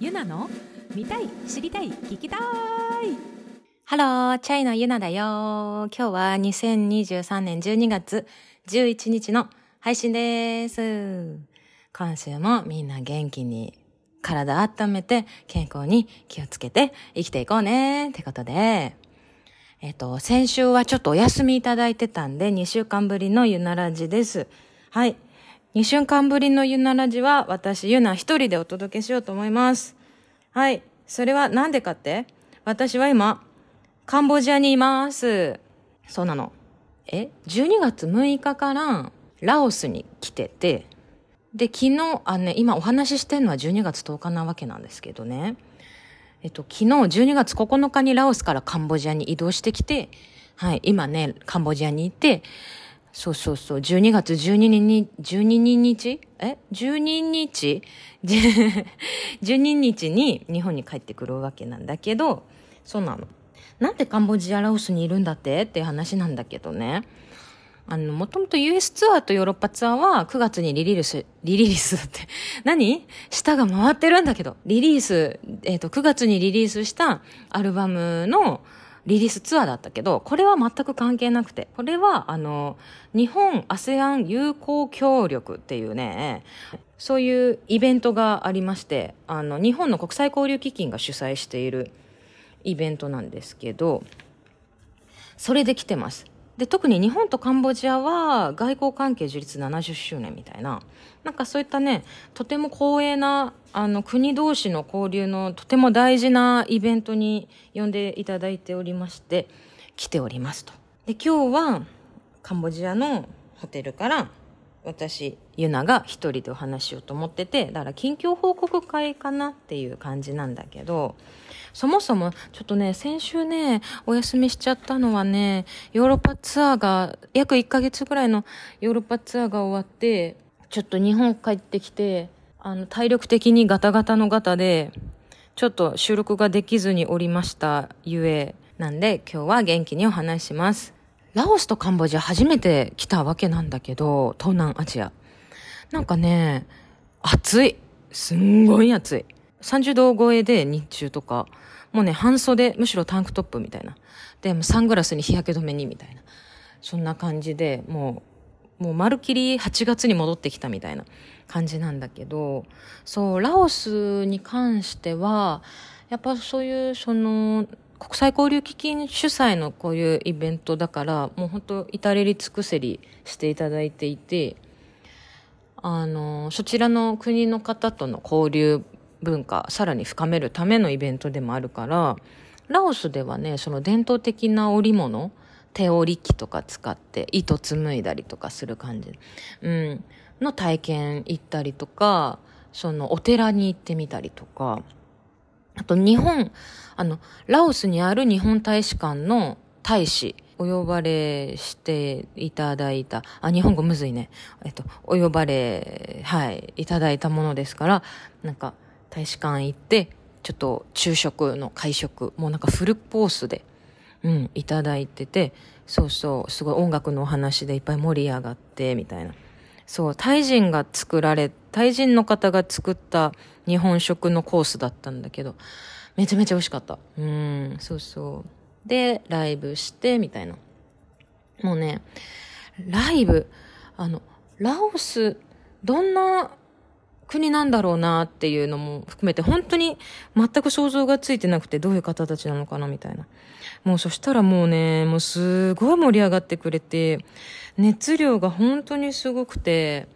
ゆなの見たい知りたい聞きたいハロー、チャイのゆなだよ。今日は2023年12月11日の配信です。今週もみんな元気に体温めて健康に気をつけて生きていこうね。ってことで、えっ、と、先週はちょっとお休みいただいてたんで2週間ぶりのゆなラジです。はい。2週間ぶりのゆなラジは私ゆな一人でお届けしようと思います。はい。それはなんでかって？私は今、カンボジアにいます。そうなの。え ?12 月6日からラオスに来てて、で、昨日、あね、今お話ししてるのは12月10日なわけなんですけどね。えっと、昨日12月9日にラオスからカンボジアに移動してきて、はい、今ね、カンボジアにいて、そうそうそう、12月12日、12日？え ?12 日 ?12 日に日本に帰ってくるわけなんだけど、そうなの。なんでカンボジア、ラオスにいるんだって？っていう話なんだけどね。あの、もともと US ツアーとヨーロッパツアーは9月にリリース、リリースって、何？舌が回ってるんだけど、リリース、えっ、と、9月にリリースしたアルバムのリリースツアーだったけど、これは全く関係なくて、これは、あの、日本 ASEAN 友好協力っていうね、そういうイベントがありまして、あの、日本の国際交流基金が主催しているイベントなんですけど、それで来てます。で、特に日本とカンボジアは外交関係樹立70周年みたいな、なんかそういったね、とても光栄な、あの、国同士の交流のとても大事なイベントに呼んでいただいておりまして、来ておりますと。で、今日はカンボジアのホテルから私、ユナが一人でお話ししようと思ってて、だから近況報告会かなっていう感じなんだけど、そもそもちょっとね、先週ね、お休みしちゃったのはね、ヨーロッパツアーが、約1ヶ月ぐらいのヨーロッパツアーが終わって、ちょっと日本帰ってきて、あの、体力的にガタガタのガタで、ちょっと収録ができずにおりましたゆえ、なんで今日は元気にお話します。ラオスとカンボジア初めて来たわけなんだけど、東南アジア。なんかね、暑い。すんごい暑い。30度超えで日中とか、もうね、半袖、むしろタンクトップみたいな。で、サングラスに日焼け止めにみたいな。そんな感じで、もう、もうまるきり8月に戻ってきたみたいな感じなんだけど、そう、ラオスに関しては、やっぱそういう、その、国際交流基金主催のこういうイベントだから、もう本当至れり尽くせりしていただいていて、あの、そちらの国の方との交流文化、さらに深めるためのイベントでもあるから、ラオスではね、その伝統的な織物、手織り機とか使って糸紡いだりとかする感じ、うん、の体験行ったりとか、そのお寺に行ってみたりとか、あと日本、あの、ラオスにある日本大使館の大使、お呼ばれしていただいた、あ、日本語むずいね。えっと、お呼ばれ、はい、いただいたものですから、なんか、大使館行って、ちょっと昼食の会食、もうなんかフルコースで、うん、いただいてて、そうそう、すごい音楽のお話でいっぱい盛り上がって、みたいな。そう、タイ人が作られ、タイ人の方が作った日本食のコースだったんだけど、めちゃめちゃ美味しかった。うん、そうそう。で、ライブして、みたいな。もうね、ライブ、あの、ラオス、どんな国なんだろうなっていうのも含めて、本当に全く想像がついてなくて、どういう方たちなのかなみたいな。もうそしたらもうね、もうすごい盛り上がってくれて、熱量が本当にすごくて、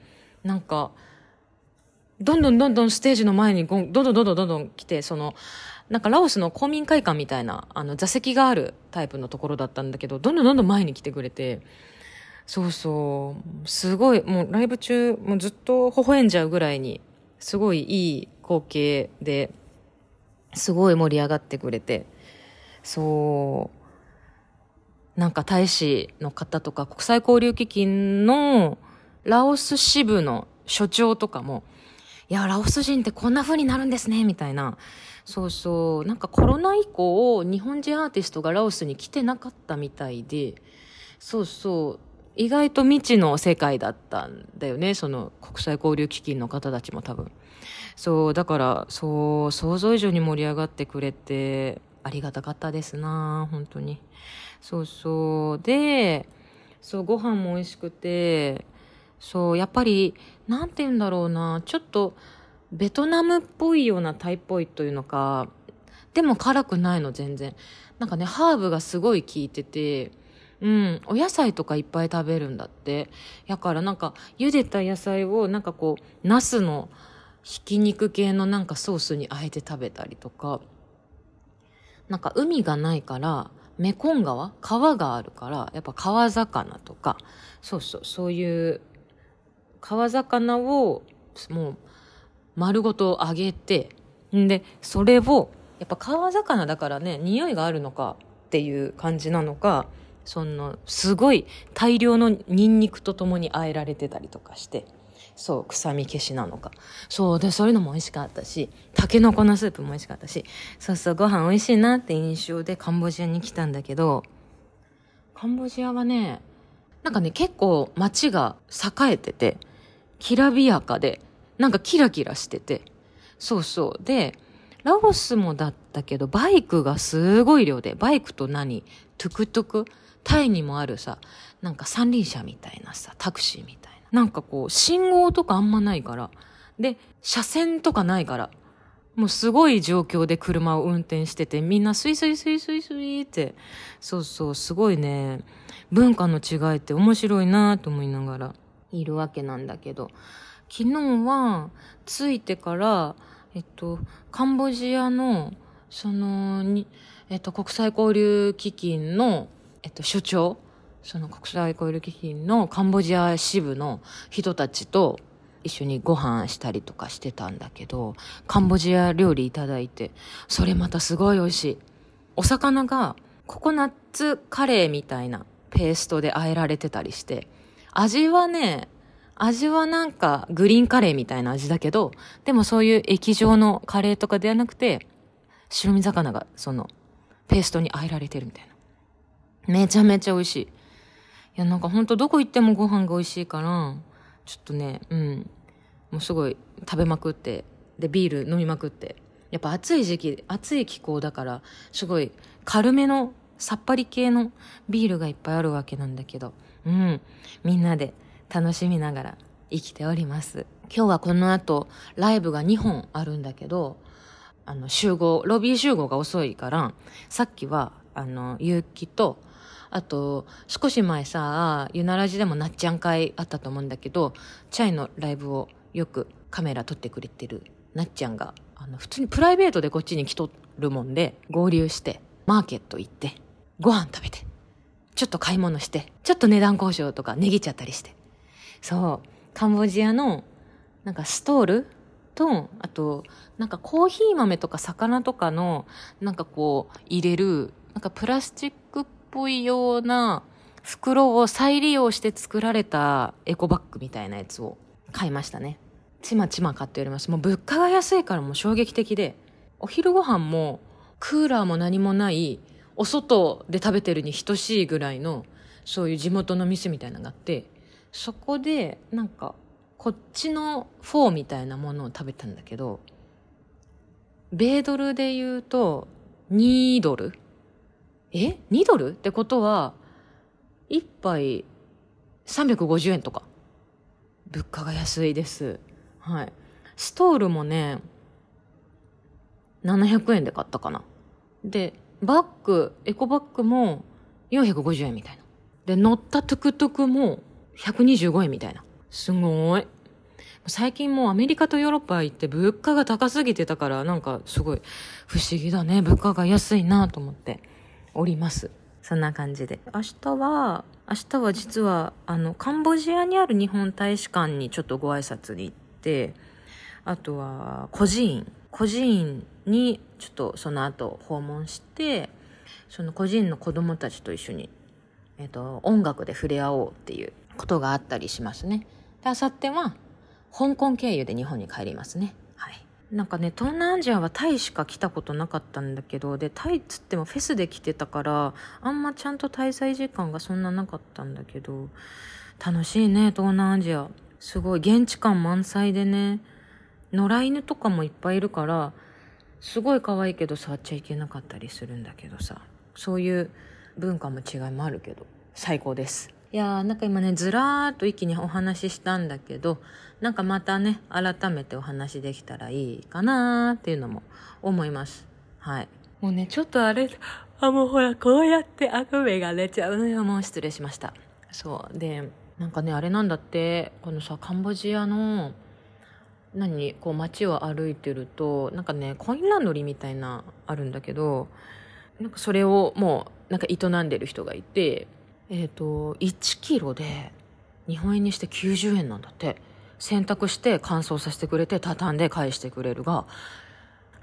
なんか、どんどんどんどんステージの前にどんどんどんどんどんどん来て、その、なんかラオスの公民会館みたいな、あの、座席があるタイプのところだったんだけど、どんどんどんどん前に来てくれて、そうそう、すごい、もうライブ中、もうずっと微笑んじゃうぐらいに、すごいいい光景で、すごい盛り上がってくれて、そう、なんか大使の方とか国際交流基金のラオス支部の所長とかも、いや、ラオス人ってこんな風になるんですね、みたいな。そうそう。なんかコロナ以降、日本人アーティストがラオスに来てなかったみたいで、そうそう。意外と未知の世界だったんだよね。その国際交流基金の方たちも多分。そうだからそう想像以上に盛り上がってくれてありがたかったですな本当にそうそうでそうご飯も美味しくてそうやっぱりなんて言うんだろうなちょっとベトナムっぽいようなタイっぽいというのかでも辛くないの全然。なんかねハーブがすごい効いててうんお野菜とかいっぱい食べるんだって。だからなんか茹でた野菜をなんかこうナスのひき肉系のなんかソースにあえて食べたりとか。なんか海がないからメコン川？川があるからやっぱ川魚とか。そうそうそういう川魚をもう丸ごと揚げてんでそれをやっぱ川魚だからね匂いがあるのかっていう感じなのかそのすごい大量のニンニクとともに和えられてたりとかしてそう臭み消しなのか。そうでそういうのも美味しかったしたけのこのスープも美味しかったしそうそうご飯美味しいなって印象でカンボジアに来たんだけどカンボジアはねなんかね結構街が栄えててきらびやかでなんかキラキラしてて。そうそう。でラオスもだったけどバイクがすごい量でバイクと何トゥクトゥクタイにもあるさなんか三輪車みたいなさタクシーみたいな。なんかこう信号とかあんまないから。で車線とかないから。もうすごい状況で車を運転しててみんなスイスイスイスイスイって。そうそう。すごいね。文化の違いって面白いなと思いながら。いるわけなんだけど。昨日は着いてからえっとカンボジアのそのに、えっと、国際交流基金の、えっと、所長その国際交流基金のカンボジア支部の人たちと一緒にご飯したりとかしてたんだけどカンボジア料理いただいてそれまたすごい美味しい。お魚がココナッツカレーみたいなペーストで和えられてたりして味はね味はなんかグリーンカレーみたいな味だけどでもそういう液状のカレーとかではなくて白身魚がそのペーストに和えられてるみたいな。めちゃめちゃ美味しい。いやなんかほんとどこ行ってもご飯が美味しいからちょっとねうん。もうすごい食べまくってでビール飲みまくって。やっぱ暑い時期暑い気候だからすごい軽めのさっぱり系のビールがいっぱいあるわけなんだけど。うん。みんなで楽しみながら生きております。今日はこの後ライブが2本あるんだけどあの集合ロビー集合が遅いからさっきはあの結城とあと少し前さゆならじでもなっちゃん会あったと思うんだけどチャイのライブをよくカメラ撮ってくれてるなっちゃんがあの普通にプライベートでこっちに来とるもんで合流してマーケット行ってご飯食べて。ちょっと買い物してちょっと値段交渉とか値切っちゃったりして。そう。カンボジアのなんかストールとあとなんかコーヒー豆とか魚とかのなんかこう入れるなんかプラスチックっぽいような袋を再利用して作られたエコバッグみたいなやつを買いましたね。ちまちま買っております。もう物価が安いからもう衝撃的でお昼ご飯もクーラーも何もないお外で食べてるに等しいぐらいのそういう地元の店みたいなのがあってそこでなんかこっちのフォーみたいなものを食べたんだけど米ドルで言うと2ドル？え ?2 ドル？ってことは1杯350円とか。物価が安いです。はい。ストールもね700円で買ったかな。でバッグエコバッグも450円みたいな。で乗ったトゥクトゥクも125円みたいな。すごい。最近もうアメリカとヨーロッパ行って物価が高すぎてたからなんかすごい不思議だね。物価が安いなと思っております。そんな感じで。明日は明日は実はあのカンボジアにある日本大使館にちょっとご挨拶に行ってあとは孤児院孤児院にちょっとその後訪問してその孤児院の子供たちと一緒に、えっと、音楽で触れ合おうっていうことがあったりしますね。であさっては香港経由で日本に帰りますね。はい。なんかね東南アジアはタイしか来たことなかったんだけどでタイっつってもフェスで来てたからあんまちゃんと滞在時間がそんななかったんだけど楽しいね東南アジア。すごい現地感満載でね。野良犬とかもいっぱいいるからすごい可愛いけど触っちゃいけなかったりするんだけどさ。そういう文化も違いもあるけど。最高です。いやーなんか今ねずらーっと一気にお話ししたんだけどなんかまたね改めてお話できたらいいかなーっていうのも思います。はい。もうねちょっとあれあもうほらこうやってあくびが出ちゃうのよ。もう失礼しました。そう。でなんかねあれなんだって。このさカンボジアの何こう街を歩いてるとなんかねコインランドリーみたいなあるんだけどなんかそれをもうなんか営んでる人がいてえっ、と1キロで日本円にして90円なんだって。洗濯して乾燥させてくれて畳んで返してくれるが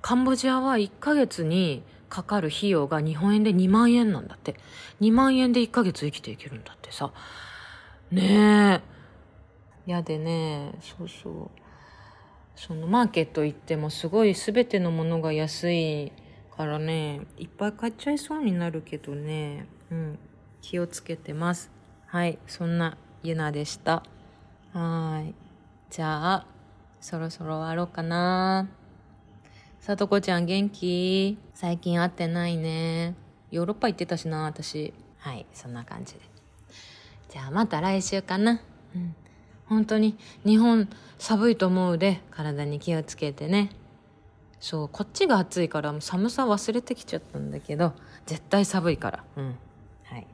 カンボジアは1ヶ月にかかる費用が日本円で2万円なんだって。2万円で1ヶ月生きていけるんだってさ。ねえ。やでねそうそう。そのマーケット行ってもすごい全てのものが安いからねいっぱい買っちゃいそうになるけどね。うん。気をつけてます。はい。そんなゆなでした。はい。じゃあそろそろ終わろうかな。さとこちゃん元気？最近会ってないね。ヨーロッパ行ってたしな私。はい。そんな感じで。じゃあまた来週かな。うん。本当に日本寒いと思うで体に気をつけてね。そうこっちが暑いからもう寒さ忘れてきちゃったんだけど絶対寒いから。うん。はい。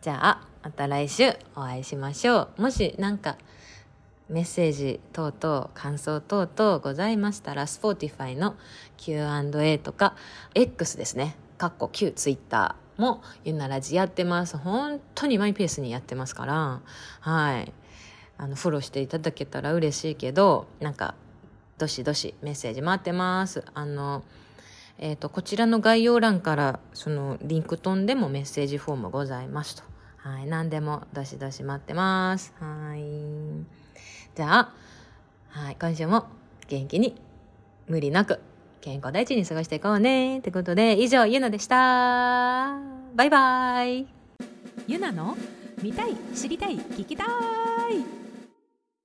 じゃあまた来週お会いしましょう。もしなんかメッセージ等々感想等々ございましたら Spotify の Q&A とか X ですね。かっこ旧 Twitter もゆならじやってます。本当にマイペースにやってますから。はい。あのフォローしていただけたら嬉しいけどなんかどしどしメッセージ待ってますあのえーと、こちらの概要欄からそのリンク飛んでもメッセージフォームございますと。はい、何でもどしどし待ってます。はい。じゃあ、はい、今週も元気に無理なく健康第一に過ごしていこうね。ってことで、以上、ゆなでした。バイバイ。ゆなの見たい知りたい聞きたい